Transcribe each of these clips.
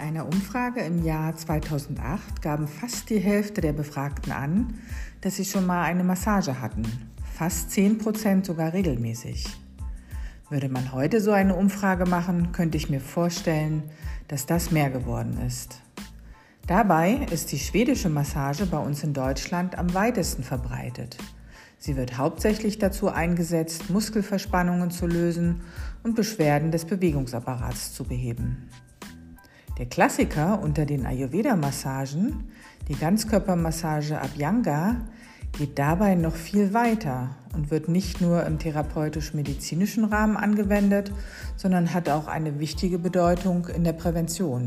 einer Umfrage im Jahr 2008 gaben fast die Hälfte der Befragten an, dass sie schon mal eine Massage hatten. Fast 10 Prozent sogar regelmäßig. Würde man heute so eine Umfrage machen, könnte ich mir vorstellen, dass das mehr geworden ist. Dabei ist die schwedische Massage bei uns in Deutschland am weitesten verbreitet. Sie wird hauptsächlich dazu eingesetzt, Muskelverspannungen zu lösen und Beschwerden des Bewegungsapparats zu beheben. Der Klassiker unter den Ayurveda-Massagen, die Ganzkörpermassage Abhyanga, geht dabei noch viel weiter und wird nicht nur im therapeutisch-medizinischen Rahmen angewendet, sondern hat auch eine wichtige Bedeutung in der Prävention.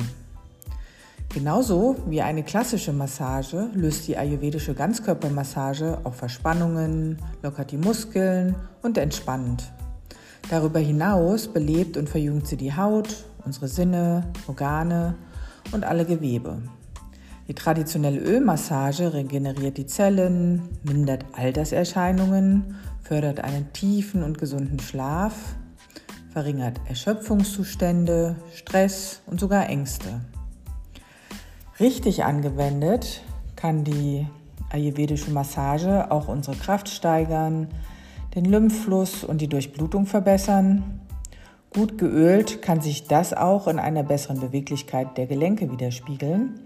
Genauso wie eine klassische Massage löst die ayurvedische Ganzkörpermassage auch Verspannungen, lockert die Muskeln und entspannt. Darüber hinaus belebt und verjüngt sie die Haut, unsere Sinne, Organe und alle Gewebe. Die traditionelle Ölmassage regeneriert die Zellen, mindert Alterserscheinungen, fördert einen tiefen und gesunden Schlaf, verringert Erschöpfungszustände, Stress und sogar Ängste. Richtig angewendet kann die ayurvedische Massage auch unsere Kraft steigern, den Lymphfluss und die Durchblutung verbessern Gut geölt kann sich das auch in einer besseren Beweglichkeit der Gelenke widerspiegeln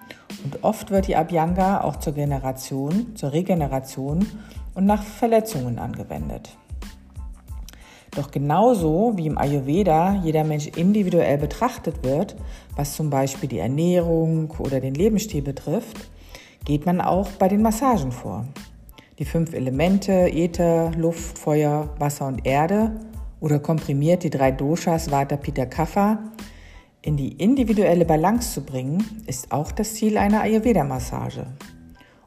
und oft wird die Abhyanga auch zur Generation, zur Regeneration und nach Verletzungen angewendet. Doch genauso wie im Ayurveda jeder Mensch individuell betrachtet wird, was zum Beispiel die Ernährung oder den Lebensstil betrifft, geht man auch bei den Massagen vor. Die fünf Elemente Äther, Luft, Feuer, Wasser und Erde oder komprimiert die drei Doshas Vata Pitta Kapha in die individuelle Balance zu bringen, ist auch das Ziel einer Ayurveda-Massage.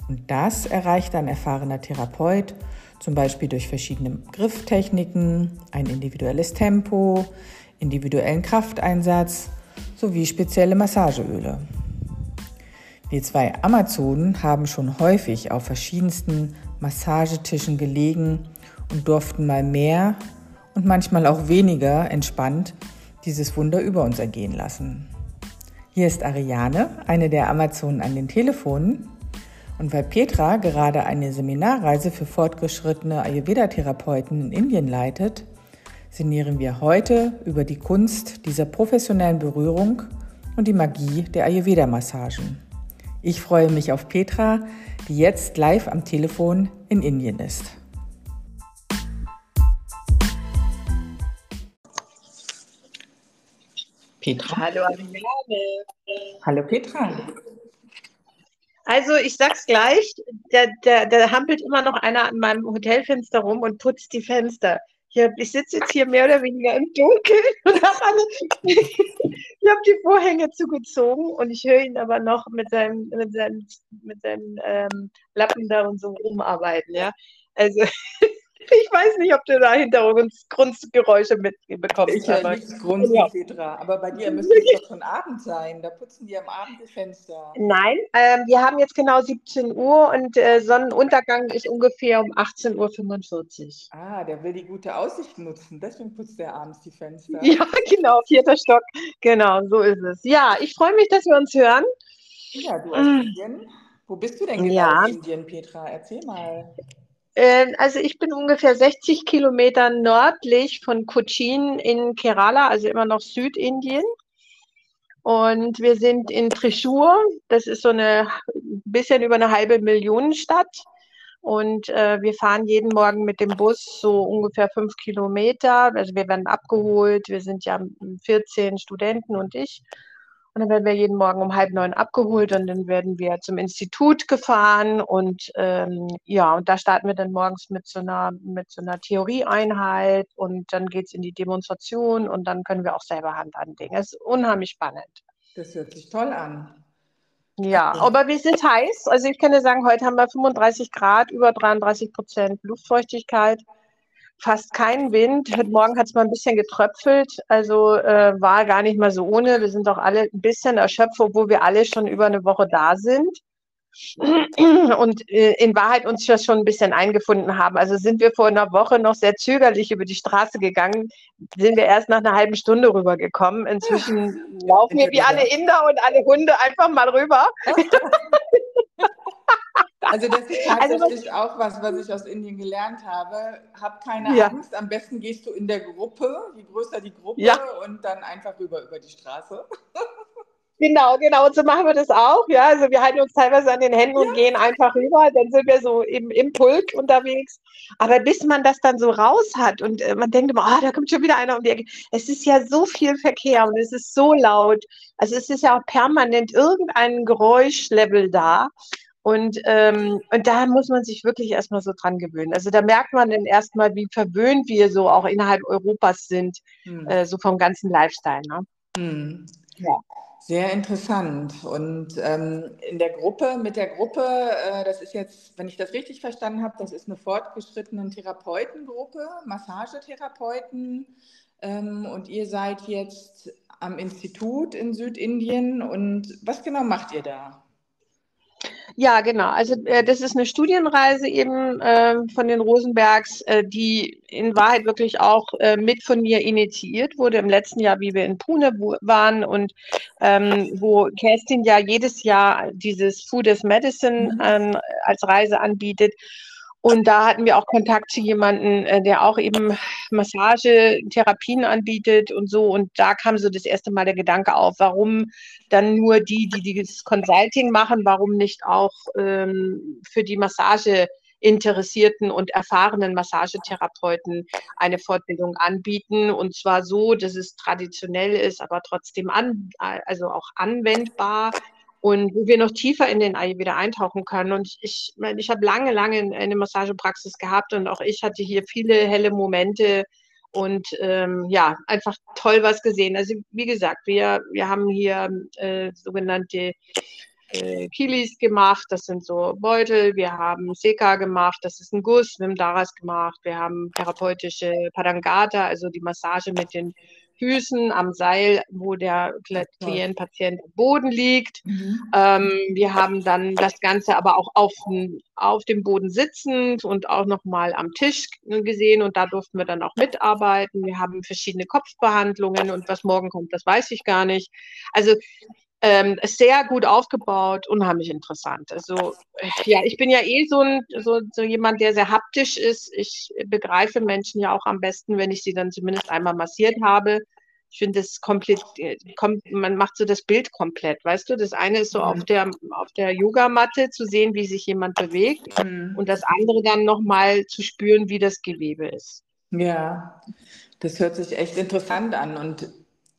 Und das erreicht ein erfahrener Therapeut, zum Beispiel durch verschiedene Grifftechniken, ein individuelles Tempo, individuellen Krafteinsatz sowie spezielle Massageöle. Wir zwei Amazonen haben schon häufig auf verschiedensten Massagetischen gelegen und durften mal mehr und manchmal auch weniger entspannt dieses Wunder über uns ergehen lassen. Hier ist Ariane, eine der Amazonen an den Telefonen. Und weil Petra gerade eine Seminarreise für fortgeschrittene Ayurveda-Therapeuten in Indien leitet, sinnieren wir heute über die Kunst dieser professionellen Berührung und die Magie der Ayurveda-Massagen. Ich freue mich auf Petra, die jetzt live am Telefon in Indien ist. Petra. Hallo Ariane. Hallo Petra. Also ich sag's gleich, da, da, da hampelt immer noch einer an meinem Hotelfenster rum und putzt die Fenster. Ich, ich sitze jetzt hier mehr oder weniger im Dunkeln und habe alle, ich habe die Vorhänge zugezogen und ich höre ihn aber noch mit seinem, mit seinem, mit seinem ähm, Lappen da und so rumarbeiten, ja. Also ich weiß nicht, ob du da Hintergrundgeräusche mitbekommst. Ich höre nichts Grunzen, ja. Petra. Aber bei dir müsste es doch schon Abend sein. Da putzen die am Abend die Fenster. Nein, ähm, wir haben jetzt genau 17 Uhr und äh, Sonnenuntergang ist ungefähr um 18.45 Uhr. Ah, der will die gute Aussicht nutzen. Deswegen putzt er abends die Fenster. Ja, genau, vierter Stock. Genau, so ist es. Ja, ich freue mich, dass wir uns hören. Ja, du aus mm. Indien. Wo bist du denn genau ja. in Indien, Petra? Erzähl mal. Ähm, also ich bin ungefähr 60 Kilometer nördlich von Cochin in Kerala, also immer noch Südindien. Und wir sind in Trishur, das ist so eine bisschen über eine halbe Million Stadt. Und äh, wir fahren jeden Morgen mit dem Bus so ungefähr fünf Kilometer. Also wir werden abgeholt. Wir sind ja 14 Studenten und ich. Und dann werden wir jeden Morgen um halb neun abgeholt und dann werden wir zum Institut gefahren und ähm, ja, und da starten wir dann morgens mit so einer, mit so einer Theorieeinheit und dann geht es in die Demonstration und dann können wir auch selber Hand anlegen. Es ist unheimlich spannend. Das hört sich toll an. Ja, aber wir sind heiß. Also ich kann dir sagen, heute haben wir 35 Grad, über 33 Prozent Luftfeuchtigkeit fast keinen Wind. Heute Morgen hat es mal ein bisschen getröpfelt, also äh, war gar nicht mal so ohne. Wir sind doch alle ein bisschen erschöpft, obwohl wir alle schon über eine Woche da sind. und äh, in Wahrheit uns das schon ein bisschen eingefunden haben. Also sind wir vor einer Woche noch sehr zögerlich über die Straße gegangen, sind wir erst nach einer halben Stunde rübergekommen. Inzwischen laufen wir wie alle Inder und alle Hunde einfach mal rüber. Also das ist also tatsächlich also, auch was, was ich aus Indien gelernt habe. Hab keine ja. Angst. Am besten gehst du in der Gruppe, je größer die Gruppe, ja. und dann einfach rüber über die Straße. Genau, genau. Und so machen wir das auch. Ja, also wir halten uns teilweise an den Händen ja. und gehen einfach rüber. Dann sind wir so im, im Pulk unterwegs. Aber bis man das dann so raus hat und äh, man denkt immer, oh, da kommt schon wieder einer um die Ecke. Es ist ja so viel Verkehr und es ist so laut. Also es ist ja auch permanent irgendein Geräuschlevel da. Und, ähm, und da muss man sich wirklich erstmal so dran gewöhnen. Also da merkt man dann erstmal, wie verwöhnt wir so auch innerhalb Europas sind, hm. äh, so vom ganzen Lifestyle. Ne? Hm. Ja. Sehr interessant. Und ähm, in der Gruppe, mit der Gruppe, äh, das ist jetzt, wenn ich das richtig verstanden habe, das ist eine fortgeschrittene Therapeutengruppe, Massagetherapeuten. Ähm, und ihr seid jetzt am Institut in Südindien. Und was genau macht ihr da? Ja, genau. Also äh, das ist eine Studienreise eben äh, von den Rosenbergs, äh, die in Wahrheit wirklich auch äh, mit von mir initiiert wurde im letzten Jahr, wie wir in Pune waren und ähm, wo Kerstin ja jedes Jahr dieses Food as Medicine mhm. ähm, als Reise anbietet. Und da hatten wir auch Kontakt zu jemandem, äh, der auch eben Massagetherapien anbietet und so. Und da kam so das erste Mal der Gedanke auf, warum dann nur die, die das Consulting machen, warum nicht auch ähm, für die Massage interessierten und erfahrenen Massagetherapeuten eine Fortbildung anbieten. Und zwar so, dass es traditionell ist, aber trotzdem an, also auch anwendbar und wo wir noch tiefer in den Ei wieder eintauchen können. Und ich, ich, ich habe lange, lange eine Massagepraxis gehabt und auch ich hatte hier viele helle Momente. Und ähm, ja, einfach toll was gesehen. Also wie gesagt, wir, wir haben hier äh, sogenannte äh, Kilis gemacht, das sind so Beutel, wir haben Seka gemacht, das ist ein Guss, wir haben Daras gemacht, wir haben therapeutische Padangata, also die Massage mit den Füßen am Seil, wo der Klient, Patient am Boden liegt. Mhm. Ähm, wir haben dann das Ganze aber auch auf, auf dem Boden sitzend und auch nochmal am Tisch gesehen und da durften wir dann auch mitarbeiten. Wir haben verschiedene Kopfbehandlungen und was morgen kommt, das weiß ich gar nicht. Also ähm, sehr gut aufgebaut, unheimlich interessant. Also ja, ich bin ja eh so, ein, so, so jemand, der sehr haptisch ist. Ich begreife Menschen ja auch am besten, wenn ich sie dann zumindest einmal massiert habe. Ich finde es komplett, kommt, man macht so das Bild komplett, weißt du? Das eine ist so mhm. auf der, auf der Yogamatte zu sehen, wie sich jemand bewegt mhm. und das andere dann nochmal zu spüren, wie das Gewebe ist. Ja, das hört sich echt interessant an und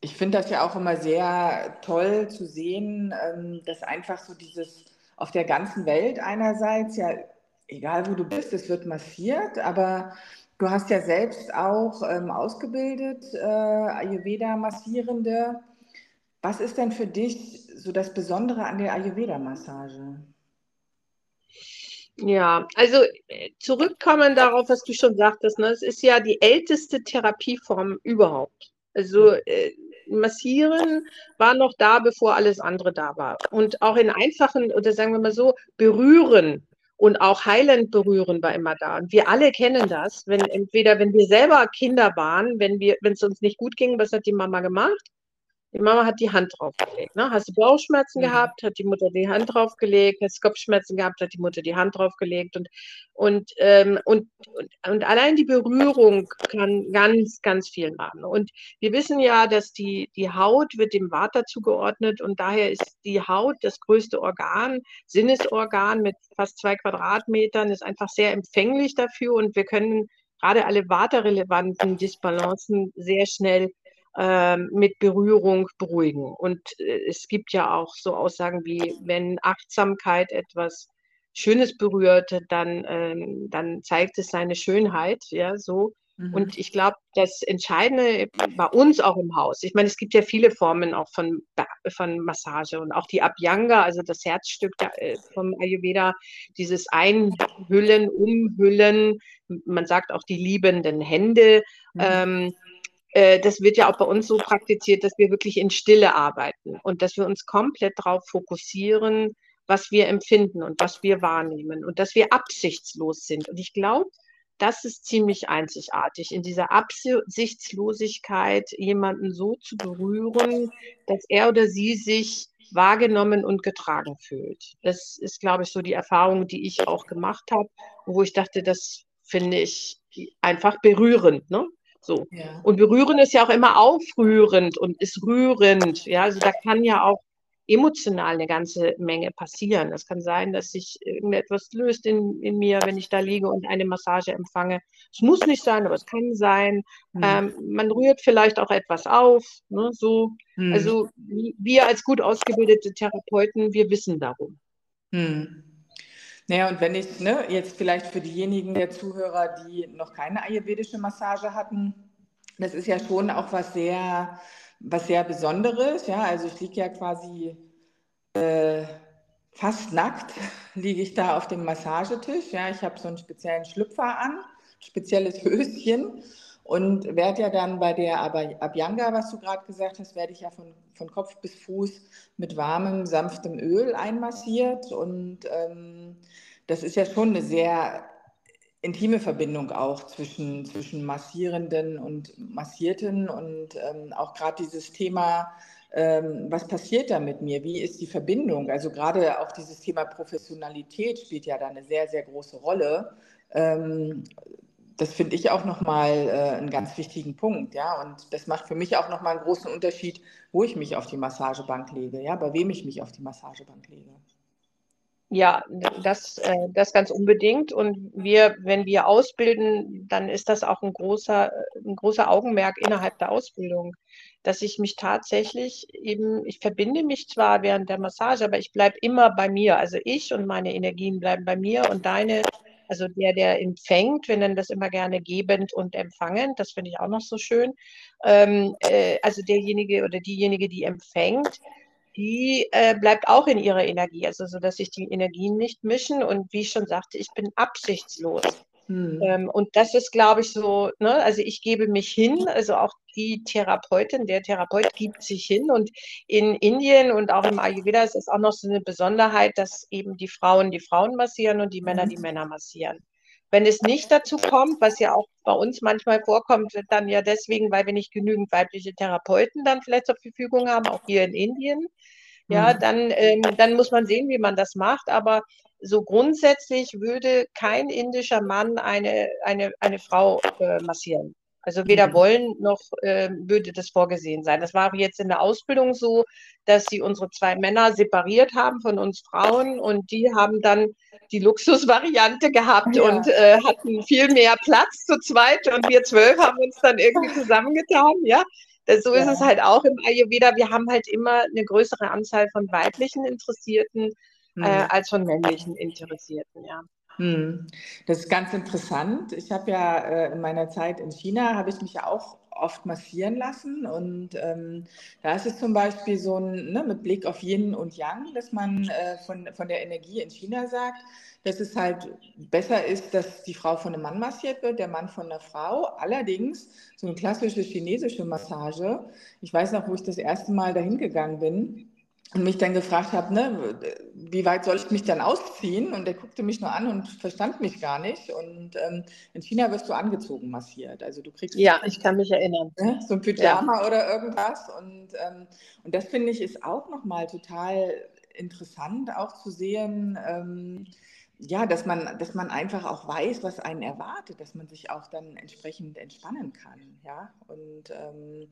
ich finde das ja auch immer sehr toll zu sehen, ähm, dass einfach so dieses auf der ganzen Welt einerseits, ja, egal wo du bist, es wird massiert, aber du hast ja selbst auch ähm, ausgebildet, äh, Ayurveda-Massierende. Was ist denn für dich so das Besondere an der Ayurveda-Massage? Ja, also äh, zurückkommen darauf, was du schon sagtest, ne? es ist ja die älteste Therapieform überhaupt. Also äh, Massieren war noch da, bevor alles andere da war. Und auch in einfachen, oder sagen wir mal so, berühren und auch heilend berühren war immer da. Und wir alle kennen das, wenn entweder, wenn wir selber Kinder waren, wenn es uns nicht gut ging, was hat die Mama gemacht? Die Mama hat die Hand draufgelegt. Ne? Hast du Bauchschmerzen mhm. gehabt, hat die Mutter die Hand draufgelegt. Hast du Kopfschmerzen gehabt, hat die Mutter die Hand draufgelegt. Und, und, ähm, und, und, und allein die Berührung kann ganz, ganz viel machen. Und wir wissen ja, dass die, die Haut wird dem Water zugeordnet und daher ist die Haut das größte Organ, Sinnesorgan mit fast zwei Quadratmetern, ist einfach sehr empfänglich dafür und wir können gerade alle waterrelevanten Disbalancen sehr schnell mit Berührung beruhigen. Und äh, es gibt ja auch so Aussagen wie, wenn Achtsamkeit etwas Schönes berührt, dann, ähm, dann zeigt es seine Schönheit, ja, so. Mhm. Und ich glaube, das Entscheidende bei uns auch im Haus, ich meine, es gibt ja viele Formen auch von, von Massage und auch die Abhyanga, also das Herzstück äh, vom Ayurveda, dieses Einhüllen, Umhüllen, man sagt auch die liebenden Hände, mhm. ähm, äh, das wird ja auch bei uns so praktiziert, dass wir wirklich in Stille arbeiten und dass wir uns komplett darauf fokussieren, was wir empfinden und was wir wahrnehmen und dass wir absichtslos sind. Und ich glaube, das ist ziemlich einzigartig, in dieser Absichtslosigkeit jemanden so zu berühren, dass er oder sie sich wahrgenommen und getragen fühlt. Das ist, glaube ich, so die Erfahrung, die ich auch gemacht habe, wo ich dachte, das finde ich einfach berührend. Ne? So. Ja. Und berühren ist ja auch immer aufrührend und ist rührend. Ja, also da kann ja auch emotional eine ganze Menge passieren. Es kann sein, dass sich irgendetwas löst in, in mir, wenn ich da liege und eine Massage empfange. Es muss nicht sein, aber es kann sein. Mhm. Ähm, man rührt vielleicht auch etwas auf. Ne, so. Mhm. Also wir als gut ausgebildete Therapeuten, wir wissen darum. Mhm. Naja, und wenn ich ne, jetzt vielleicht für diejenigen der Zuhörer, die noch keine ayurvedische Massage hatten, das ist ja schon auch was sehr was sehr Besonderes. Ja, also ich liege ja quasi äh, fast nackt, liege ich da auf dem Massagetisch. Ja, ich habe so einen speziellen Schlüpfer an, spezielles Höschen und werde ja dann bei der Abhyanga, was du gerade gesagt hast, werde ich ja von, von Kopf bis Fuß mit warmem, sanftem Öl einmassiert und ähm, das ist ja schon eine sehr intime Verbindung auch zwischen, zwischen Massierenden und Massierten und ähm, auch gerade dieses Thema, ähm, was passiert da mit mir? Wie ist die Verbindung? Also gerade auch dieses Thema Professionalität spielt ja da eine sehr, sehr große Rolle. Ähm, das finde ich auch nochmal äh, einen ganz wichtigen Punkt, ja. Und das macht für mich auch nochmal einen großen Unterschied, wo ich mich auf die Massagebank lege, ja, bei wem ich mich auf die Massagebank lege. Ja, das, äh, das ganz unbedingt. Und wir, wenn wir ausbilden, dann ist das auch ein großer, ein großer Augenmerk innerhalb der Ausbildung, dass ich mich tatsächlich eben, ich verbinde mich zwar während der Massage, aber ich bleibe immer bei mir. Also ich und meine Energien bleiben bei mir und deine, also der, der empfängt, wir nennen das immer gerne gebend und empfangend, das finde ich auch noch so schön. Ähm, äh, also derjenige oder diejenige, die empfängt, die äh, bleibt auch in ihrer Energie, also so, dass sich die Energien nicht mischen. Und wie ich schon sagte, ich bin absichtslos. Hm. Ähm, und das ist, glaube ich, so, ne, also ich gebe mich hin, also auch die Therapeutin, der Therapeut gibt sich hin. Und in Indien und auch im Ayurveda ist es auch noch so eine Besonderheit, dass eben die Frauen die Frauen massieren und die Männer die mhm. Männer massieren. Wenn es nicht dazu kommt, was ja auch bei uns manchmal vorkommt, dann ja deswegen, weil wir nicht genügend weibliche Therapeuten dann vielleicht zur Verfügung haben, auch hier in Indien, ja, mhm. dann, ähm, dann muss man sehen, wie man das macht. Aber so grundsätzlich würde kein indischer Mann eine, eine, eine Frau äh, massieren. Also weder mhm. wollen noch äh, würde das vorgesehen sein. Das war jetzt in der Ausbildung so, dass sie unsere zwei Männer separiert haben von uns Frauen und die haben dann die Luxusvariante gehabt ja. und äh, hatten viel mehr Platz zu zweit und wir zwölf haben uns dann irgendwie zusammengetan, ja. Das, so ja. ist es halt auch im Ayurveda. Wir haben halt immer eine größere Anzahl von weiblichen Interessierten mhm. äh, als von männlichen Interessierten, ja. Hm. Das ist ganz interessant. Ich habe ja äh, in meiner Zeit in China, habe ich mich ja auch oft massieren lassen und ähm, da ist es zum Beispiel so ein, ne, mit Blick auf Yin und Yang, dass man äh, von, von der Energie in China sagt, dass es halt besser ist, dass die Frau von einem Mann massiert wird, der Mann von einer Frau. Allerdings so eine klassische chinesische Massage. Ich weiß noch, wo ich das erste Mal dahin gegangen bin und mich dann gefragt habe, ne, wie weit soll ich mich dann ausziehen? Und er guckte mich nur an und verstand mich gar nicht. Und ähm, in China wirst du angezogen massiert. Also du kriegst ja, ich kann mich erinnern, ne, so ein Pyjama ja. oder irgendwas. Und, ähm, und das finde ich ist auch nochmal total interessant, auch zu sehen. Ähm, ja, dass man, dass man einfach auch weiß, was einen erwartet, dass man sich auch dann entsprechend entspannen kann. Ja, und ähm,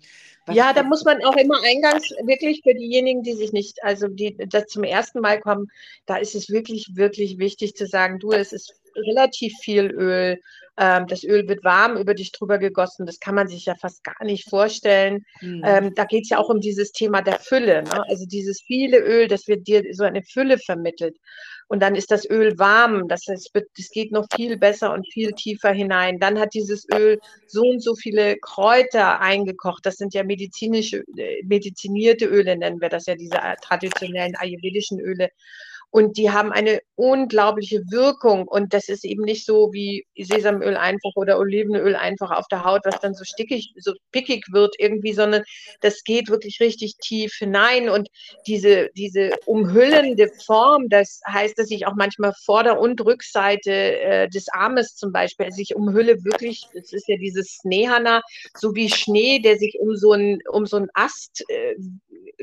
ja, da muss man auch immer eingangs wirklich für diejenigen, die sich nicht, also die das zum ersten Mal kommen, da ist es wirklich, wirklich wichtig zu sagen, du, es ist relativ viel Öl. Ähm, das Öl wird warm über dich drüber gegossen. Das kann man sich ja fast gar nicht vorstellen. Mhm. Ähm, da geht es ja auch um dieses Thema der Fülle. Ne? Also dieses viele Öl, das wird dir so eine Fülle vermittelt und dann ist das Öl warm. Das heißt, es geht noch viel besser und viel tiefer hinein. Dann hat dieses Öl so und so viele Kräuter eingekocht. Das sind ja medizinische, äh, medizinierte Öle, nennen wir das ja, diese traditionellen ayurvedischen Öle. Und die haben eine unglaubliche Wirkung. Und das ist eben nicht so wie Sesamöl einfach oder Olivenöl einfach auf der Haut, was dann so stickig, so pickig wird irgendwie, sondern das geht wirklich richtig tief hinein. Und diese, diese umhüllende Form, das heißt, dass ich auch manchmal Vorder- und Rückseite äh, des Armes zum Beispiel, also ich umhülle wirklich, das ist ja dieses Snehana, so wie Schnee, der sich um so ein, um so einen Ast äh,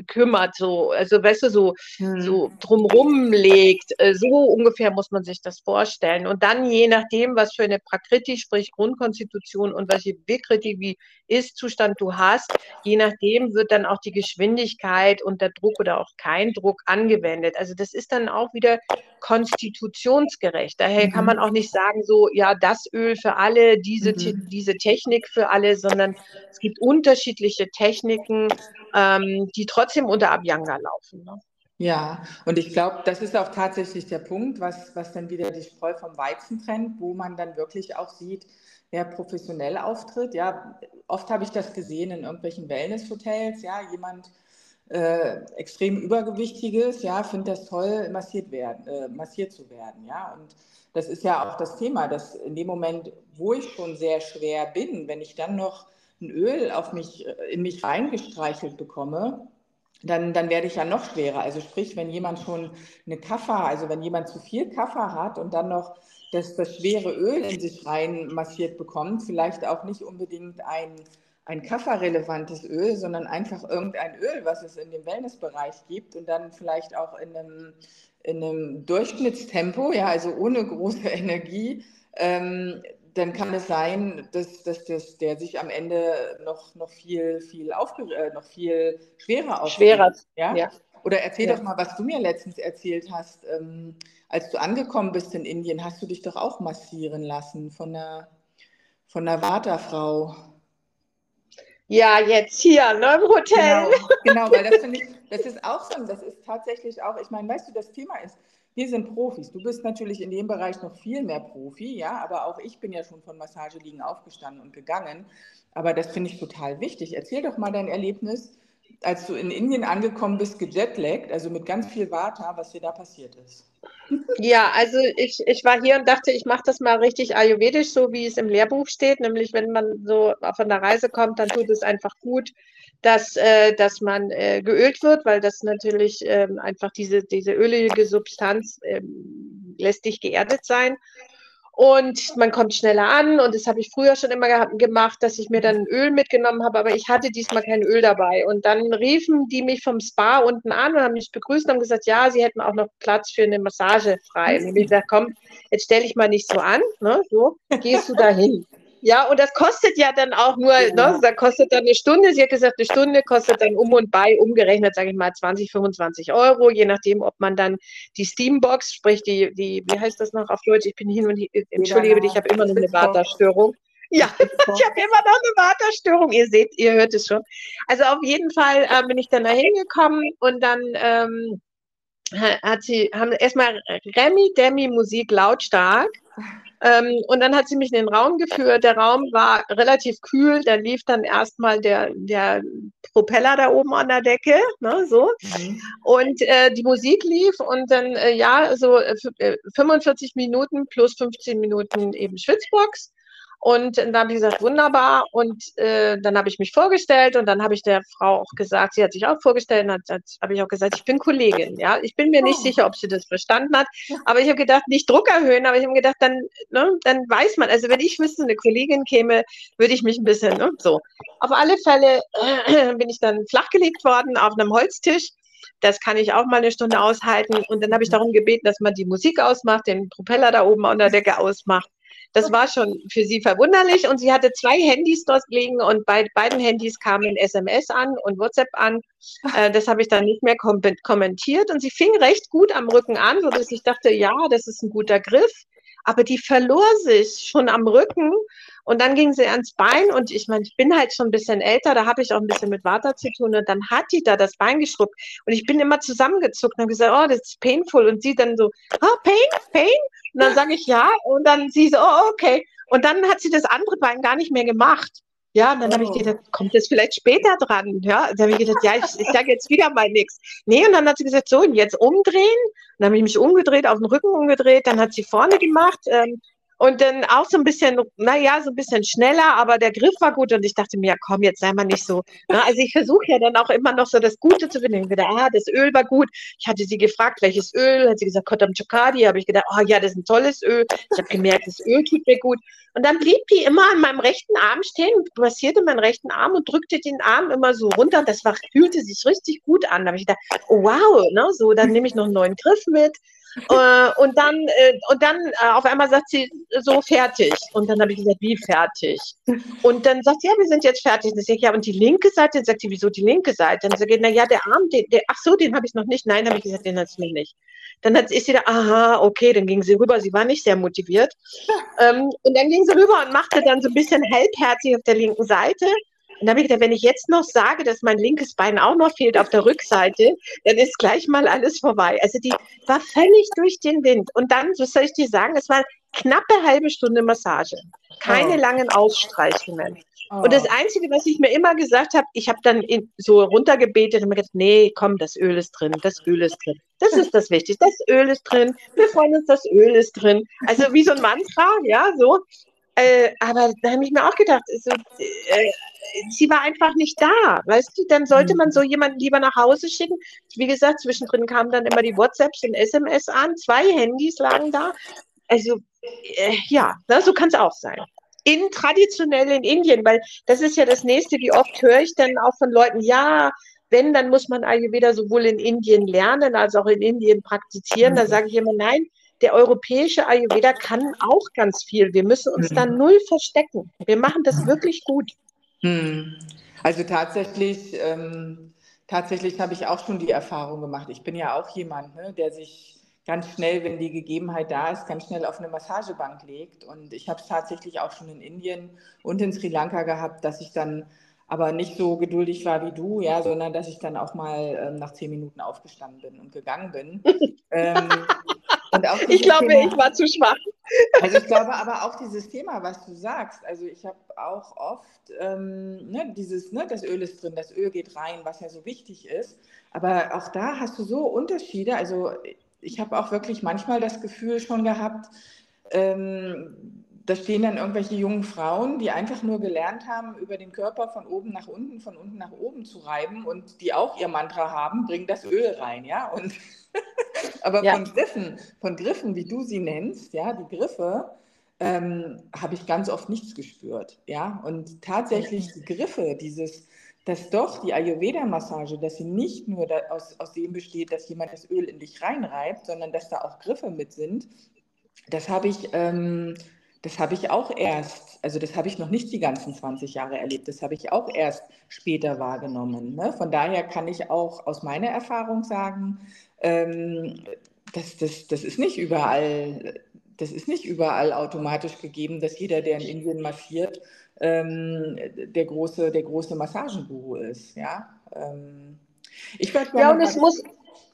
kümmert, so, also weißt du, so, hm. so drumrum legt. Äh, so ungefähr muss man sich das vorstellen. Und dann je nachdem, was für eine Prakriti, sprich Grundkonstitution und welche Vikriti, wie Ist-Zustand du hast, je nachdem wird dann auch die Geschwindigkeit unter Druck oder auch kein Druck angewendet. Also das ist dann auch wieder konstitutionsgerecht. Daher mhm. kann man auch nicht sagen, so, ja, das Öl für alle, diese, mhm. diese Technik für alle, sondern es gibt unterschiedliche Techniken, ähm, die trotzdem unter Abhyanga laufen. Ne? Ja, und ich glaube, das ist auch tatsächlich der Punkt, was, was dann wieder die Spreu vom Weizen trennt, wo man dann wirklich auch sieht, wer professionell auftritt. Ja, oft habe ich das gesehen in irgendwelchen Wellness-Hotels, ja, jemand äh, extrem übergewichtiges, ja, findet das toll, massiert werden, äh, massiert zu werden, ja, und das ist ja auch das Thema, dass in dem Moment, wo ich schon sehr schwer bin, wenn ich dann noch ein Öl auf mich, äh, in mich reingestreichelt bekomme, dann, dann werde ich ja noch schwerer. Also sprich, wenn jemand schon eine Kaffer, also wenn jemand zu viel Kaffer hat und dann noch das, das schwere Öl in sich rein massiert bekommt, vielleicht auch nicht unbedingt ein, ein kafferrelevantes Öl, sondern einfach irgendein Öl, was es in dem Wellnessbereich gibt und dann vielleicht auch in einem, in einem Durchschnittstempo, ja, also ohne große Energie, ähm, dann kann es sein, dass, dass, dass der sich am Ende noch, noch viel, viel äh, noch viel schwerer aufgeht. Schwerer, ja? ja. Oder erzähl ja. doch mal, was du mir letztens erzählt hast. Ähm, als du angekommen bist in Indien, hast du dich doch auch massieren lassen von einer, von einer Vata-Frau. Ja, jetzt hier, ne, im Hotel. Genau, genau weil das finde ich, das ist auch so, das ist tatsächlich auch, ich meine, weißt du, das Thema ist, wir sind Profis. Du bist natürlich in dem Bereich noch viel mehr Profi, ja, aber auch ich bin ja schon von Massageliegen aufgestanden und gegangen. Aber das finde ich total wichtig. Erzähl doch mal dein Erlebnis, als du in Indien angekommen bist, gejetlaggt, also mit ganz viel Vata, was dir da passiert ist. Ja, also ich, ich war hier und dachte, ich mache das mal richtig ayurvedisch, so wie es im Lehrbuch steht. Nämlich, wenn man so von der Reise kommt, dann tut es einfach gut, dass, äh, dass man äh, geölt wird, weil das natürlich ähm, einfach diese, diese ölige Substanz ähm, lässt dich geerdet sein. Und man kommt schneller an und das habe ich früher schon immer gemacht, dass ich mir dann Öl mitgenommen habe, aber ich hatte diesmal kein Öl dabei. Und dann riefen die mich vom Spa unten an und haben mich begrüßt und haben gesagt, ja, sie hätten auch noch Platz für eine Massage frei. Und ich habe gesagt, komm, jetzt stell dich mal nicht so an, ne, so, gehst du da hin. Ja, und das kostet ja dann auch nur, ja. ne, da kostet dann eine Stunde. Sie hat gesagt, eine Stunde kostet dann um und bei umgerechnet, sage ich mal, 20, 25 Euro, je nachdem, ob man dann die Steambox, sprich die, die, wie heißt das noch auf Deutsch? Ich bin hin und hier, entschuldige dich, ich habe immer noch eine Waterstörung. Ja, ich habe immer noch eine Waterstörung. Ihr seht, ihr hört es schon. Also auf jeden Fall äh, bin ich dann da hingekommen und dann ähm, hat sie, haben erstmal Remi Demi Musik lautstark ähm, und dann hat sie mich in den Raum geführt. Der Raum war relativ kühl. Da lief dann erstmal der, der Propeller da oben an der Decke, ne, so. Mhm. Und äh, die Musik lief und dann, äh, ja, so äh, 45 äh, Minuten plus 15 Minuten eben Schwitzbox. Und dann habe ich gesagt, wunderbar. Und äh, dann habe ich mich vorgestellt und dann habe ich der Frau auch gesagt, sie hat sich auch vorgestellt, und dann habe ich auch gesagt, ich bin Kollegin. Ja, ich bin mir nicht oh. sicher, ob sie das verstanden hat, aber ich habe gedacht, nicht Druck erhöhen, aber ich habe gedacht, dann, ne, dann weiß man, also wenn ich wüsste, eine Kollegin käme, würde ich mich ein bisschen ne, so. Auf alle Fälle äh, bin ich dann flachgelegt worden auf einem Holztisch. Das kann ich auch mal eine Stunde aushalten. Und dann habe ich darum gebeten, dass man die Musik ausmacht, den Propeller da oben an der Decke ausmacht. Das war schon für sie verwunderlich und sie hatte zwei Handys dort liegen und bei beiden Handys kamen SMS an und WhatsApp an. Äh, das habe ich dann nicht mehr kom kommentiert und sie fing recht gut am Rücken an, sodass ich dachte, ja, das ist ein guter Griff. Aber die verlor sich schon am Rücken und dann ging sie ans Bein und ich meine, ich bin halt schon ein bisschen älter, da habe ich auch ein bisschen mit Water zu tun und dann hat die da das Bein geschrubbt und ich bin immer zusammengezuckt und habe gesagt, oh, das ist painful und sie dann so, oh, pain, pain und dann sage ich ja und dann sie so, oh, okay und dann hat sie das andere Bein gar nicht mehr gemacht Ja, und dann oh. habe ich gedacht, kommt das vielleicht später dran? Ja, dann habe ich gedacht, ja, ich, ich sage jetzt wieder mal nichts. Nee, und dann hat sie gesagt, so, und jetzt umdrehen. dann habe ich mich umgedreht, auf den Rücken umgedreht, dann hat sie vorne gemacht, ähm, und dann auch so ein bisschen, naja, so ein bisschen schneller, aber der Griff war gut und ich dachte mir, ja, komm, jetzt sei mal nicht so. Na, ne? also ich versuche ja dann auch immer noch so das Gute zu finden. Ich wieder, ah, das Öl war gut. Ich hatte sie gefragt, welches Öl, hat sie gesagt, Kotam Chokadi, habe ich gedacht, oh ja, das ist ein tolles Öl. Ich habe gemerkt, das Öl tut mir gut. Und dann blieb die immer an meinem rechten Arm stehen, massierte meinen rechten Arm und drückte den Arm immer so runter. Das war, fühlte sich richtig gut an. Da habe ich gedacht, oh wow, ne, so, dann nehme ich noch einen neuen Griff mit äh, und dann, äh, und dann äh, auf einmal sagt sie so fertig. Und dann habe ich gesagt, wie fertig? Und dann sagt sie, ja, wir sind jetzt fertig. Und ich sage, ja, und die linke Seite? Dann sagt sie, wieso die linke Seite? Dann sage ich, na ja, der Arm, den, der, ach so, den habe ich noch nicht. Nein, habe ich gesagt, den hat sie noch nicht. Dann hat, ist sie da, aha, okay, dann ging sie rüber. Sie war nicht sehr motiviert. Ähm, und dann ging sie rüber und machte dann so ein bisschen halbherzig auf der linken Seite. Und dann habe ich gedacht, wenn ich jetzt noch sage, dass mein linkes Bein auch noch fehlt auf der Rückseite, dann ist gleich mal alles vorbei. Also die war völlig durch den Wind. Und dann, was soll ich dir sagen, es war knappe halbe Stunde Massage. Keine oh. langen Ausstreichungen. Oh. Und das Einzige, was ich mir immer gesagt habe, ich habe dann in, so runtergebetet und mir gedacht, nee, komm, das Öl ist drin, das Öl ist drin. Das ist das Wichtigste. Das Öl ist drin. Wir freuen uns, das Öl ist drin. Also wie so ein Mantra, ja, so. Äh, aber da habe ich mir auch gedacht, so, äh, sie war einfach nicht da, weißt du? Dann sollte man so mhm. jemanden lieber nach Hause schicken. Wie gesagt, zwischendrin kamen dann immer die WhatsApps und SMS an. Zwei Handys lagen da. Also, äh, ja, na, so kann es auch sein. In traditionell in Indien, weil das ist ja das nächste, wie oft höre ich dann auch von Leuten, ja, wenn, dann muss man Ayurveda sowohl in Indien lernen als auch in Indien praktizieren. Da mhm. sage ich immer, nein, der europäische Ayurveda kann auch ganz viel. Wir müssen uns mhm. da null verstecken. Wir machen das wirklich gut. Mhm. Also tatsächlich, ähm, tatsächlich habe ich auch schon die Erfahrung gemacht. Ich bin ja auch jemand, ne, der sich ganz schnell, wenn die Gegebenheit da ist, ganz schnell auf eine Massagebank legt. Und ich habe es tatsächlich auch schon in Indien und in Sri Lanka gehabt, dass ich dann aber nicht so geduldig war wie du, ja, sondern dass ich dann auch mal ähm, nach zehn Minuten aufgestanden bin und gegangen bin. ähm, ich glaube, Thema, ich war zu schwach. Also ich glaube aber auch dieses Thema, was du sagst, also ich habe auch oft ähm, ne, dieses, ne, das Öl ist drin, das Öl geht rein, was ja so wichtig ist. Aber auch da hast du so Unterschiede. Also ich habe auch wirklich manchmal das Gefühl schon gehabt, ähm, da stehen dann irgendwelche jungen Frauen, die einfach nur gelernt haben, über den Körper von oben nach unten, von unten nach oben zu reiben und die auch ihr Mantra haben, bringen das Öl rein, ja. Und aber ja. von Griffen, von Griffen, wie du sie nennst, ja, die Griffe, ähm, habe ich ganz oft nichts gespürt, ja. Und tatsächlich die Griffe, dieses, dass doch die Ayurveda-Massage, dass sie nicht nur da, aus, aus dem besteht, dass jemand das Öl in dich reinreibt, sondern dass da auch Griffe mit sind, das habe ich ähm, das habe ich auch erst, also das habe ich noch nicht die ganzen 20 Jahre erlebt, das habe ich auch erst später wahrgenommen. Ne? Von daher kann ich auch aus meiner Erfahrung sagen, ähm, das, das, das ist nicht überall, das ist nicht überall automatisch gegeben, dass jeder, der in Indien massiert, ähm, der große, der große Massagenguru ist. Ja, ähm, ich ja und es muss,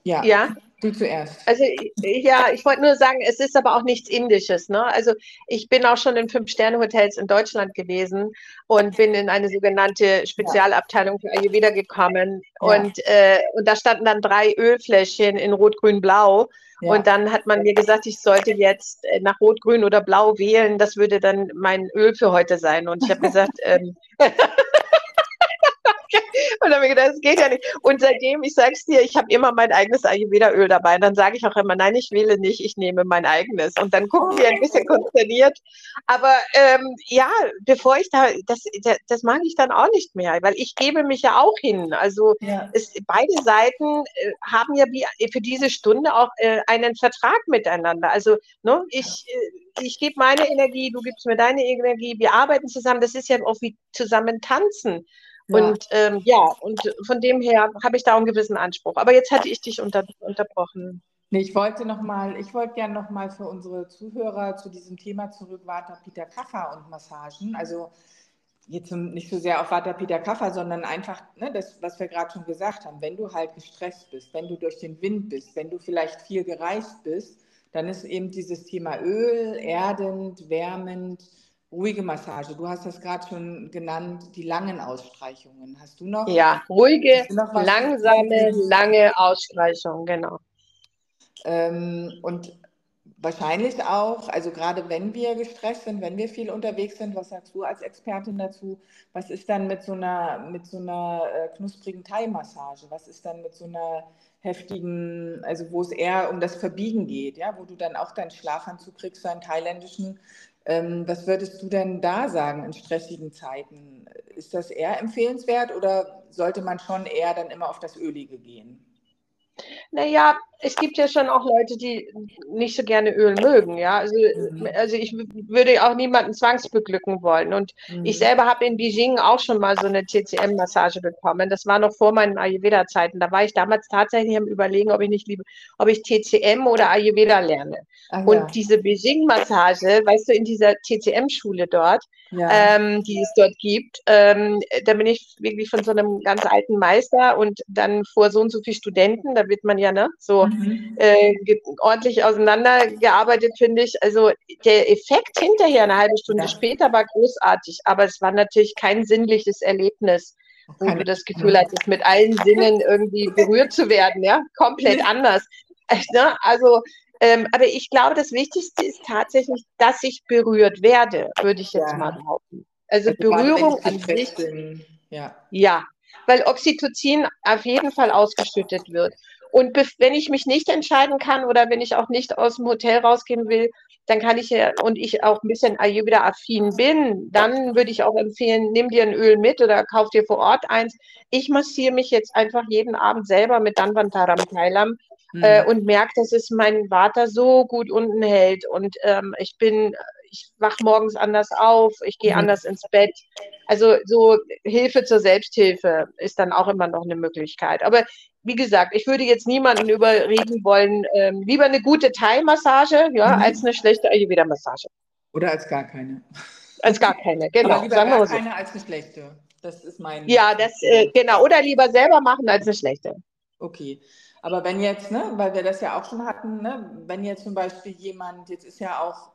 ja. ja. Du zuerst. Also ja, ich wollte nur sagen, es ist aber auch nichts Indisches. Ne? Also ich bin auch schon in Fünf-Sterne-Hotels in Deutschland gewesen und bin in eine sogenannte Spezialabteilung für Ayurveda gekommen. Ja. Und, äh, und da standen dann drei Ölfläschchen in Rot, Grün, Blau. Ja. Und dann hat man mir gesagt, ich sollte jetzt äh, nach Rot, Grün oder Blau wählen. Das würde dann mein Öl für heute sein. Und ich habe gesagt, ähm, Und dann habe ich gedacht, das geht ja nicht. Und seitdem, ich sage es dir, ich habe immer mein eigenes Ayurveda-Öl dabei. Und dann sage ich auch immer, nein, ich wähle nicht, ich nehme mein eigenes. Und dann gucken die ein bisschen konsterniert. Aber ähm, ja, bevor ich da, das, das mag ich dann auch nicht mehr, weil ich gebe mich ja auch hin. Also ja. es, beide Seiten äh, haben ja wie, für diese Stunde auch äh, einen Vertrag miteinander. Also ne, ich, äh, ich gebe meine Energie, du gibst mir deine Energie, wir arbeiten zusammen. Das ist ja auch wie zusammen tanzen. Und ähm, ja, und von dem her habe ich da einen gewissen Anspruch. Aber jetzt hatte ich dich unter, unterbrochen. Nee, ich wollte noch mal, ich wollte gerne noch mal für unsere Zuhörer zu diesem Thema zurück, Vata Peter Kaffer und Massagen. Also jetzt nicht so sehr auf Vata Peter Kaffer, sondern einfach ne, das, was wir gerade schon gesagt haben. Wenn du halt gestresst bist, wenn du durch den Wind bist, wenn du vielleicht viel gereist bist, dann ist eben dieses Thema Öl erdend, wärmend, ruhige Massage. Du hast das gerade schon genannt, die langen Ausstreichungen. Hast du noch? Ja, ruhige, noch langsame, lange Ausstreichungen, genau. Ähm, und Wahrscheinlich auch, also gerade wenn wir gestresst sind, wenn wir viel unterwegs sind, was sagst du als Expertin dazu? Was ist dann mit so einer, mit so einer äh, knusprigen Thai-Massage? Was ist dann mit so einer heftigen, also wo es eher um das Verbiegen geht, ja, wo du dann auch deinen Schlafanzug kriegst, einen thailändischen. Ähm, was würdest du denn da sagen in stressigen Zeiten? Ist das eher empfehlenswert oder sollte man schon eher dann immer auf das Ölige gehen? Naja, es gibt ja schon auch Leute, die nicht so gerne Öl mögen, ja. Also, mhm. also ich würde auch niemanden zwangsbeglücken wollen. Und mhm. ich selber habe in Beijing auch schon mal so eine TCM-Massage bekommen. Das war noch vor meinen Ayurveda-Zeiten. Da war ich damals tatsächlich am überlegen, ob ich nicht liebe, ob ich TCM oder Ayurveda lerne. Ach, und ja. diese Beijing-Massage, weißt du, in dieser TCM-Schule dort, ja. ähm, die es dort gibt, ähm, da bin ich wirklich von so einem ganz alten Meister und dann vor so und so vielen Studenten, da wird man ja ne, so mhm. äh, ordentlich auseinandergearbeitet, finde ich. Also der Effekt hinterher, eine halbe Stunde ja. später, war großartig, aber es war natürlich kein sinnliches Erlebnis wo du das Gefühl hattest, mit allen Sinnen irgendwie berührt zu werden, ja, komplett anders. Ne? Also ähm, aber ich glaube, das Wichtigste ist tatsächlich, dass ich berührt werde, würde ich jetzt ja. mal behaupten. Also, also Berührung an sich. Ja. ja, weil Oxytocin auf jeden Fall ausgeschüttet wird. Und wenn ich mich nicht entscheiden kann oder wenn ich auch nicht aus dem Hotel rausgehen will, dann kann ich ja, und ich auch ein bisschen Ayurveda-affin bin, dann würde ich auch empfehlen, nimm dir ein Öl mit oder kauf dir vor Ort eins. Ich massiere mich jetzt einfach jeden Abend selber mit Danvantaram Thailam äh, mhm. und merke, dass es meinen Vater so gut unten hält. Und ähm, ich bin, ich wach morgens anders auf, ich gehe mhm. anders ins Bett. Also so Hilfe zur Selbsthilfe ist dann auch immer noch eine Möglichkeit. Aber wie gesagt, ich würde jetzt niemanden überreden wollen, ähm, lieber eine gute Thai-Massage, ja, mhm. als eine schlechte Ayurveda-Massage. Oder als gar keine. Als gar keine, genau. Aber lieber Sagen gar keine als eine schlechte. Das ist mein. Ja, das, äh, genau. Oder lieber selber machen als eine schlechte. Okay. Aber wenn jetzt, ne, weil wir das ja auch schon hatten, ne, wenn jetzt zum Beispiel jemand, jetzt ist ja auch,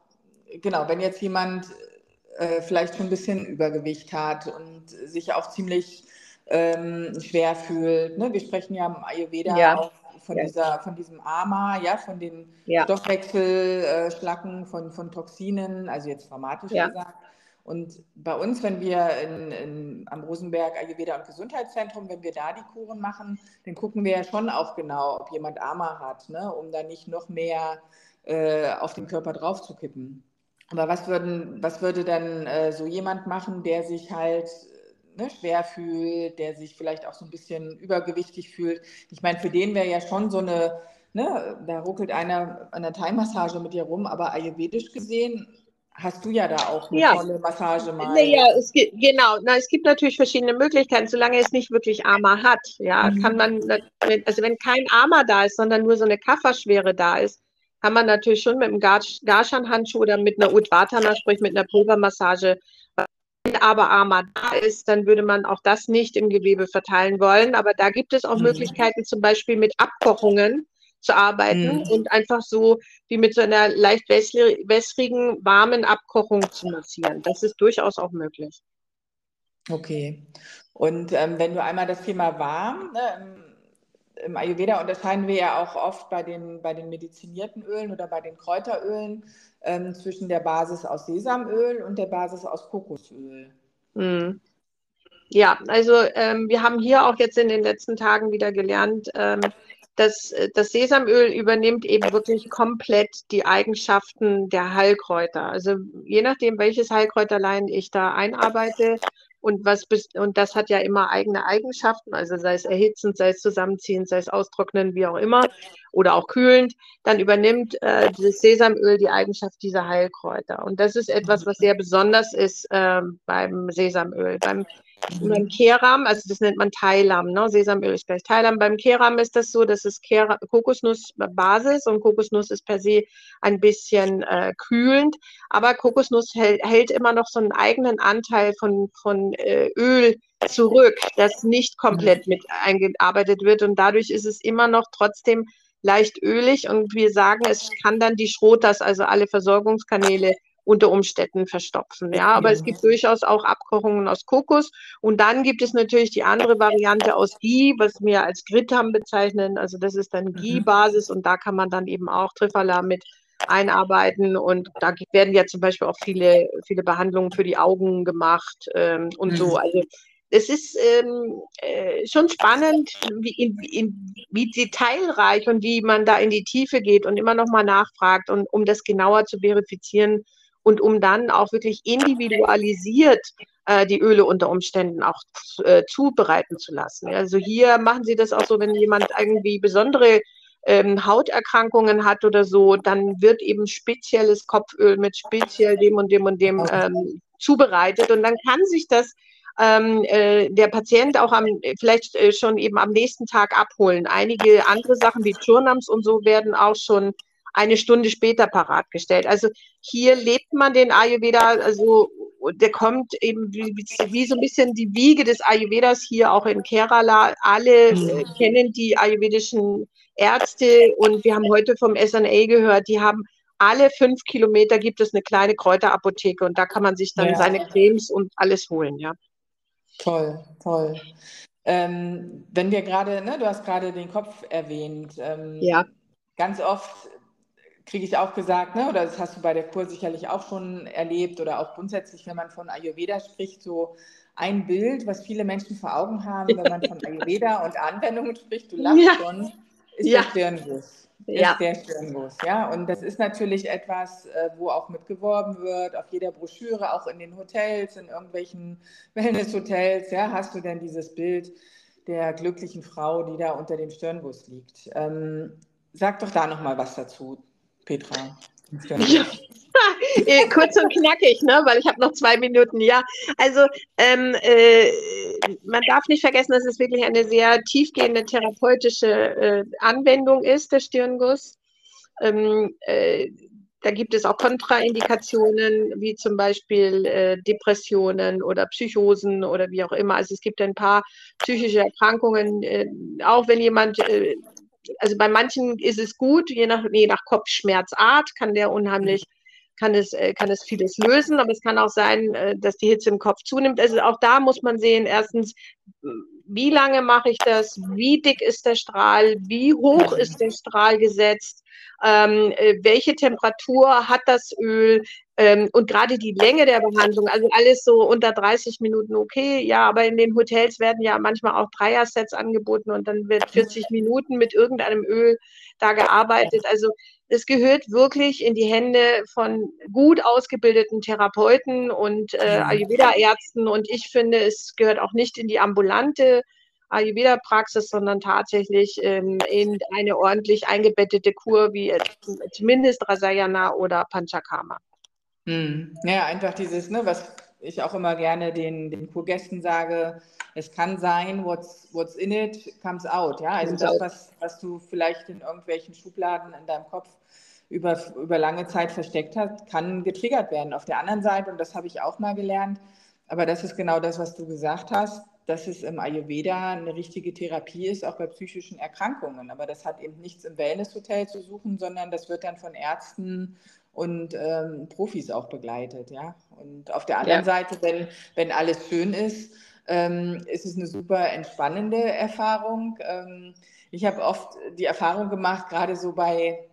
genau, wenn jetzt jemand äh, vielleicht schon ein bisschen Übergewicht hat und sich auch ziemlich ähm, schwer fühlt, ne, wir sprechen ja im Ayurveda ja. auch von, ja. dieser, von diesem Ama, ja, von den ja. Stoffwechselschlacken, von, von Toxinen, also jetzt dramatisch gesagt. Und bei uns, wenn wir in, in, am Rosenberg Ayurveda und Gesundheitszentrum, wenn wir da die Kuren machen, dann gucken wir ja schon auch genau, ob jemand Ama hat, ne, um da nicht noch mehr äh, auf den Körper drauf zu kippen. Aber was, würden, was würde dann äh, so jemand machen, der sich halt ne, schwer fühlt, der sich vielleicht auch so ein bisschen übergewichtig fühlt? Ich meine, für den wäre ja schon so eine, ne, da ruckelt einer an der Thai-Massage mit dir rum, aber ayurvedisch gesehen hast du ja da auch eine ja. tolle Massage mal. Naja, es gibt, genau, na, es gibt natürlich verschiedene Möglichkeiten, solange es nicht wirklich Armer hat. Ja, mhm. kann man, also wenn kein Armer da ist, sondern nur so eine Kafferschwere da ist, kann man natürlich schon mit einem Garshan-Handschuh oder mit einer Udvatana, sprich mit einer Pulvermassage. Wenn aber Armer da ist, dann würde man auch das nicht im Gewebe verteilen wollen. Aber da gibt es auch mhm. Möglichkeiten, zum Beispiel mit Abkochungen zu arbeiten mhm. und einfach so wie mit so einer leicht wässrigen, warmen Abkochung zu massieren. Das ist durchaus auch möglich. Okay. Und ähm, wenn du einmal das Thema warm, ne, im Ayurveda unterscheiden wir ja auch oft bei den, bei den medizinierten Ölen oder bei den Kräuterölen ähm, zwischen der Basis aus Sesamöl und der Basis aus Kokosöl. Mhm. Ja, also ähm, wir haben hier auch jetzt in den letzten Tagen wieder gelernt, ähm, das, äh, das Sesamöl übernimmt eben wirklich komplett die Eigenschaften der Heilkräuter. Also je nachdem, welches Heilkräuterlein ich da einarbeite und was und das hat ja immer eigene Eigenschaften, also sei es erhitzend, sei es zusammenziehend, sei es austrocknend, wie auch immer, oder auch kühlend, dann übernimmt äh, das Sesamöl die Eigenschaft dieser Heilkräuter. Und das ist etwas, was sehr besonders ist äh, beim Sesamöl. Beim Mhm. Beim Keram, also das nennt man Thailam, ne? Sesamöl ist gleich Thailam. Beim Keram ist das so, dass es Kokosnussbasis und Kokosnuss ist per se ein bisschen äh, kühlend, aber Kokosnuss hält, hält, immer noch so einen eigenen Anteil von, von äh, Öl zurück, das nicht komplett mit eingearbeitet wird und dadurch ist es immer noch trotzdem leicht ölig und wir sagen, es kann dann die Schrotas, also alle Versorgungskanäle unter Umständen verstopfen. Ja, aber es gibt durchaus auch Abkochungen aus Kokos. Und dann gibt es natürlich die andere Variante aus Ghee, was wir als Gritam bezeichnen. Also das ist dann mhm. Ghee-Basis und da kann man dann eben auch Trifala mit einarbeiten. Und da werden ja zum Beispiel auch viele, viele Behandlungen für die Augen gemacht ähm, und mhm. so. Also es ist ähm, äh, schon spannend, wie, in, in, wie detailreich und wie man da in die Tiefe geht und immer noch mal nachfragt und um das genauer zu verifizieren und um dann auch wirklich individualisiert äh, die Öle unter Umständen auch äh, zubereiten zu lassen. Also hier machen sie das auch so, wenn jemand irgendwie besondere ähm, Hauterkrankungen hat oder so, dann wird eben spezielles Kopföl mit speziell dem und dem und dem ähm, zubereitet und dann kann sich das ähm, äh, der Patient auch am, vielleicht äh, schon eben am nächsten Tag abholen. Einige andere Sachen wie Turnams und so werden auch schon eine Stunde später parat gestellt. Also hier lebt man den Ayurveda, also der kommt eben wie, wie, so ein bisschen die Wiege des Ayurvedas hier auch in Kerala. Alle äh, mhm. kennen die ayurvedischen Ärzte und wir haben heute vom SNA gehört, die haben alle fünf Kilometer gibt es eine kleine Kräuterapotheke und da kann man sich dann ja. seine Cremes und alles holen, ja. Toll, toll. Ähm, wenn wir gerade, ne, du hast gerade den Kopf erwähnt. Ähm, ja. Ganz oft kriege ich auch gesagt, ne, oder das hast du bei der Kur sicherlich auch schon erlebt oder auch grundsätzlich, wenn man von Ayurveda spricht, so ein Bild, was viele Menschen vor Augen haben, wenn man von Ayurveda und Anwendungen spricht, du lachst ja. schon, ist ja. der Stirnguss ja. ist der Stirnguss. Ja? Und das ist natürlich etwas, äh, wo auch mitgeworben wird, auf jeder Broschüre, auch in den Hotels, in irgendwelchen Wellnesshotels. Ja, hast du denn dieses Bild der glücklichen Frau, die da unter dem Stirnguss liegt? Ähm, sag doch da nochmal was dazu, Petra. Ja. Äh, kurz und knackig, ne? weil ich habe noch zwei Minuten. Ja, also ähm, äh, man darf nicht vergessen, dass es wirklich eine sehr tiefgehende therapeutische äh, Anwendung ist, der Stirnguss. Ähm, äh, da gibt es auch Kontraindikationen, wie zum Beispiel äh, Depressionen oder Psychosen oder wie auch immer. Also es gibt ein paar psychische Erkrankungen, äh, auch wenn jemand also bei manchen ist es gut, je nach, je nach Kopfschmerzart kann der unheimlich kann es, äh, kann es vieles lösen, aber es kann auch sein, äh, dass die Hitze im Kopf zunimmt. Also auch da muss man sehen, erstens, wie lange mache ich das, wie dick ist der Strahl, wie hoch ist der Strahl gesetzt, ähm, äh, welche Temperatur hat das Öl ähm, und gerade die Länge der Behandlung, also alles so unter 30 Minuten okay, ja, aber in den Hotels werden ja manchmal auch Dreier-Sets angeboten und dann wird 40 Minuten mit irgendeinem Öl da gearbeitet. Also es gehört wirklich in die Hände von gut ausgebildeten Therapeuten und äh, Ayurveda-Ärzten. Und ich finde, es gehört auch nicht in die ambulante Ayurveda-Praxis, sondern tatsächlich ähm, in eine ordentlich eingebettete Kur wie zumindest Rasayana oder Panchakarma. Hm. Ja, einfach dieses, ne, was ich auch immer gerne den, den Kurgästen sage, es kann sein, what's, what's in it comes out. Ja, also das, was, was du vielleicht in irgendwelchen Schubladen in deinem Kopf über, über lange Zeit versteckt hast, kann getriggert werden. Auf der anderen Seite, und das habe ich auch mal gelernt, aber das ist genau das, was du gesagt hast, dass es im Ayurveda eine richtige Therapie ist, auch bei psychischen Erkrankungen. Aber das hat eben nichts im Wellnesshotel zu suchen, sondern das wird dann von Ärzten und ähm, Profis auch begleitet. Ja? Und auf der anderen ja. Seite, wenn, wenn alles schön ist, ähm, ist es eine super entspannende Erfahrung. Ähm, ich habe oft die Erfahrung gemacht, gerade so bei,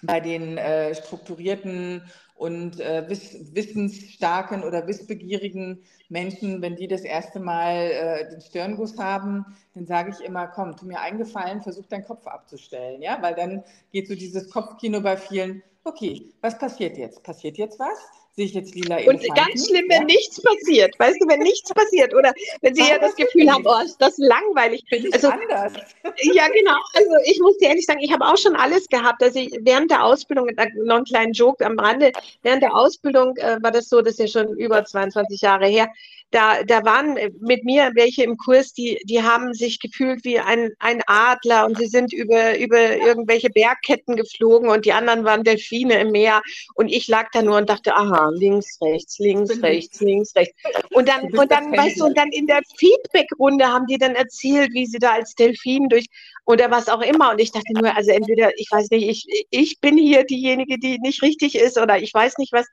bei den äh, strukturierten und äh, wiss, wissensstarken oder wissbegierigen Menschen, wenn die das erste Mal äh, den Stirnguss haben, dann sage ich immer, komm, tu mir eingefallen, versuch deinen Kopf abzustellen, ja, weil dann geht so dieses Kopfkino bei vielen, okay, was passiert jetzt? Passiert jetzt was? Sehe ich jetzt lila Elefanten. Und ganz schlimm, wenn ja. nichts passiert. Weißt du, wenn nichts passiert oder wenn sie ja das Gefühl haben, oh, ist das langweilig. Bin ich also, anders. Ja, genau. Also ich muss dir ehrlich sagen, ich habe auch schon alles gehabt. Also ich, während der Ausbildung, noch einen kleinen Joke am Rande, während der Ausbildung äh, war das so, das ist ja schon über 22 Jahre her, da, da waren mit mir welche im Kurs, die, die haben sich gefühlt wie ein, ein Adler und sie sind über, über irgendwelche Bergketten geflogen und die anderen waren Delfine im Meer und ich lag da nur und dachte, aha, links, rechts, links, rechts, links, rechts. Und dann, und dann, weißt du, und dann in der Feedback-Runde haben die dann erzählt, wie sie da als Delfin durch oder was auch immer. Und ich dachte nur, also entweder, ich weiß nicht, ich, ich bin hier diejenige, die nicht richtig ist oder ich weiß nicht was.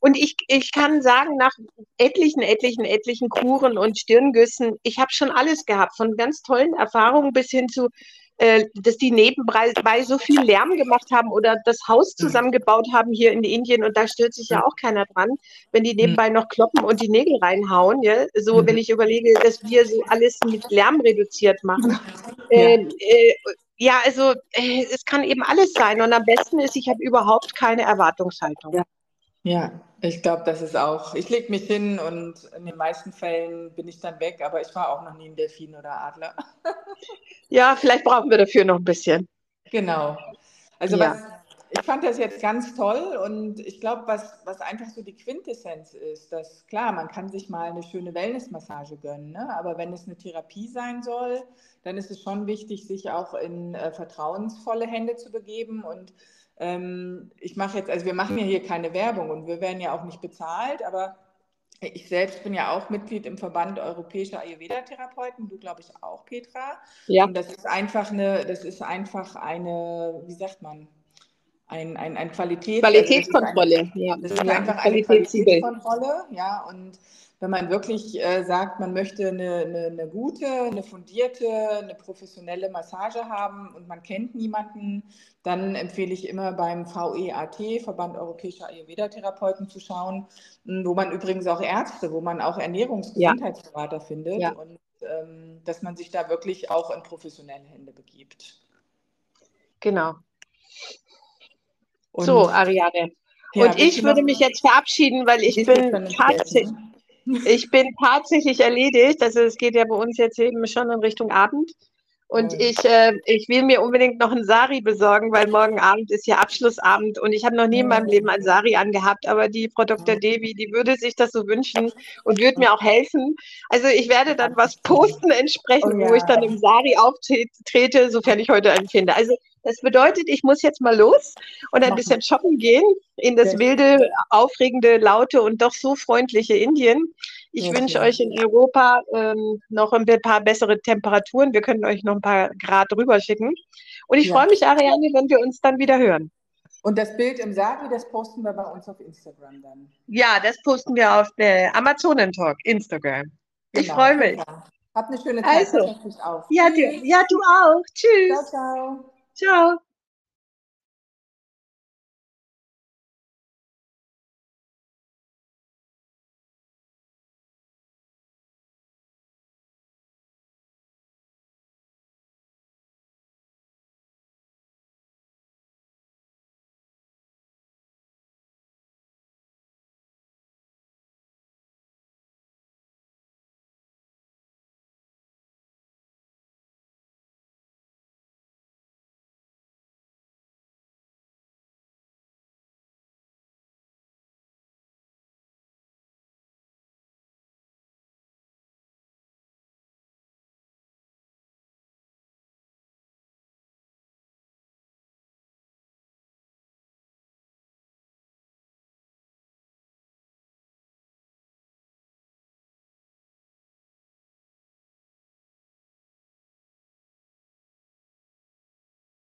Und ich, ich kann sagen, nach etlichen, etlichen, etlichen Kuren und Stirngüssen, ich habe schon alles gehabt, von ganz tollen Erfahrungen bis hin zu, äh, dass die nebenbei so viel Lärm gemacht haben oder das Haus mhm. zusammengebaut haben hier in Indien und da stört sich ja auch keiner dran, wenn die nebenbei noch kloppen und die Nägel reinhauen. Ja? So, mhm. wenn ich überlege, dass wir so alles mit Lärm reduziert machen. Ja. Äh, äh, ja, also äh, es kann eben alles sein und am besten ist, ich habe überhaupt keine Erwartungshaltung. Ja. Ja, ich glaube, das ist auch. Ich lege mich hin und in den meisten Fällen bin ich dann weg, aber ich war auch noch nie ein Delfin oder Adler. ja, vielleicht brauchen wir dafür noch ein bisschen. Genau. Also ja. was, ich fand das jetzt ganz toll und ich glaube, was, was einfach so die Quintessenz ist, dass klar, man kann sich mal eine schöne Wellnessmassage gönnen, ne? aber wenn es eine Therapie sein soll, dann ist es schon wichtig, sich auch in äh, vertrauensvolle Hände zu begeben und ähm, ich mache jetzt, also wir machen ja hier keine Werbung und wir werden ja auch nicht bezahlt, aber ich selbst bin ja auch Mitglied im Verband Europäischer Ayurveda-Therapeuten, du glaube ich auch, Petra. Ja. Und das ist einfach eine, das ist einfach eine, wie sagt man, ein, ein, ein Qualität, Qualitätskontrolle. Also das ist, ein, ja. das ist einfach eine Qualitätskontrolle, ja, und wenn man wirklich äh, sagt, man möchte eine, eine, eine, gute, eine fundierte, eine professionelle Massage haben und man kennt niemanden, dann empfehle ich immer beim VEAT, Verband Europäischer Ayurveda-Therapeuten, zu schauen, wo man übrigens auch Ärzte, wo man auch Ernährungsgesundheitsberater ja. findet ja. und ähm, dass man sich da wirklich auch in professionelle Hände begibt. Genau. Und, so, Ariane. Ja, und ich würde mich jetzt verabschieden, weil ich bin tatsächlich. Ich bin tatsächlich erledigt. Also es geht ja bei uns jetzt eben schon in Richtung Abend. Und oh. ich, äh, ich will mir unbedingt noch ein Sari besorgen, weil morgen Abend ist ja Abschlussabend und ich habe noch nie in meinem Leben ein Sari angehabt, aber die Frau Dr. Devi, die würde sich das so wünschen und würde mir auch helfen. Also ich werde dann was posten entsprechend, oh, ja. wo ich dann im Sari auftrete, sofern ich heute einen finde. Also das bedeutet, ich muss jetzt mal los und ein bisschen shoppen gehen in das wilde, aufregende, laute und doch so freundliche Indien. Ich okay. wünsche euch in Europa ähm, noch ein paar bessere Temperaturen. Wir können euch noch ein paar Grad rüber schicken. Und ich ja. freue mich, Ariane, wenn wir uns dann wieder hören. Und das Bild im Sari, das posten wir bei uns auf Instagram dann. Ja, das posten wir auf der Amazonentalk Instagram. Genau, ich freue mich. Habt eine schöne Zeit. Also, ja, du, ja, du auch. Tschüss. Ciao, ciao. Ciao.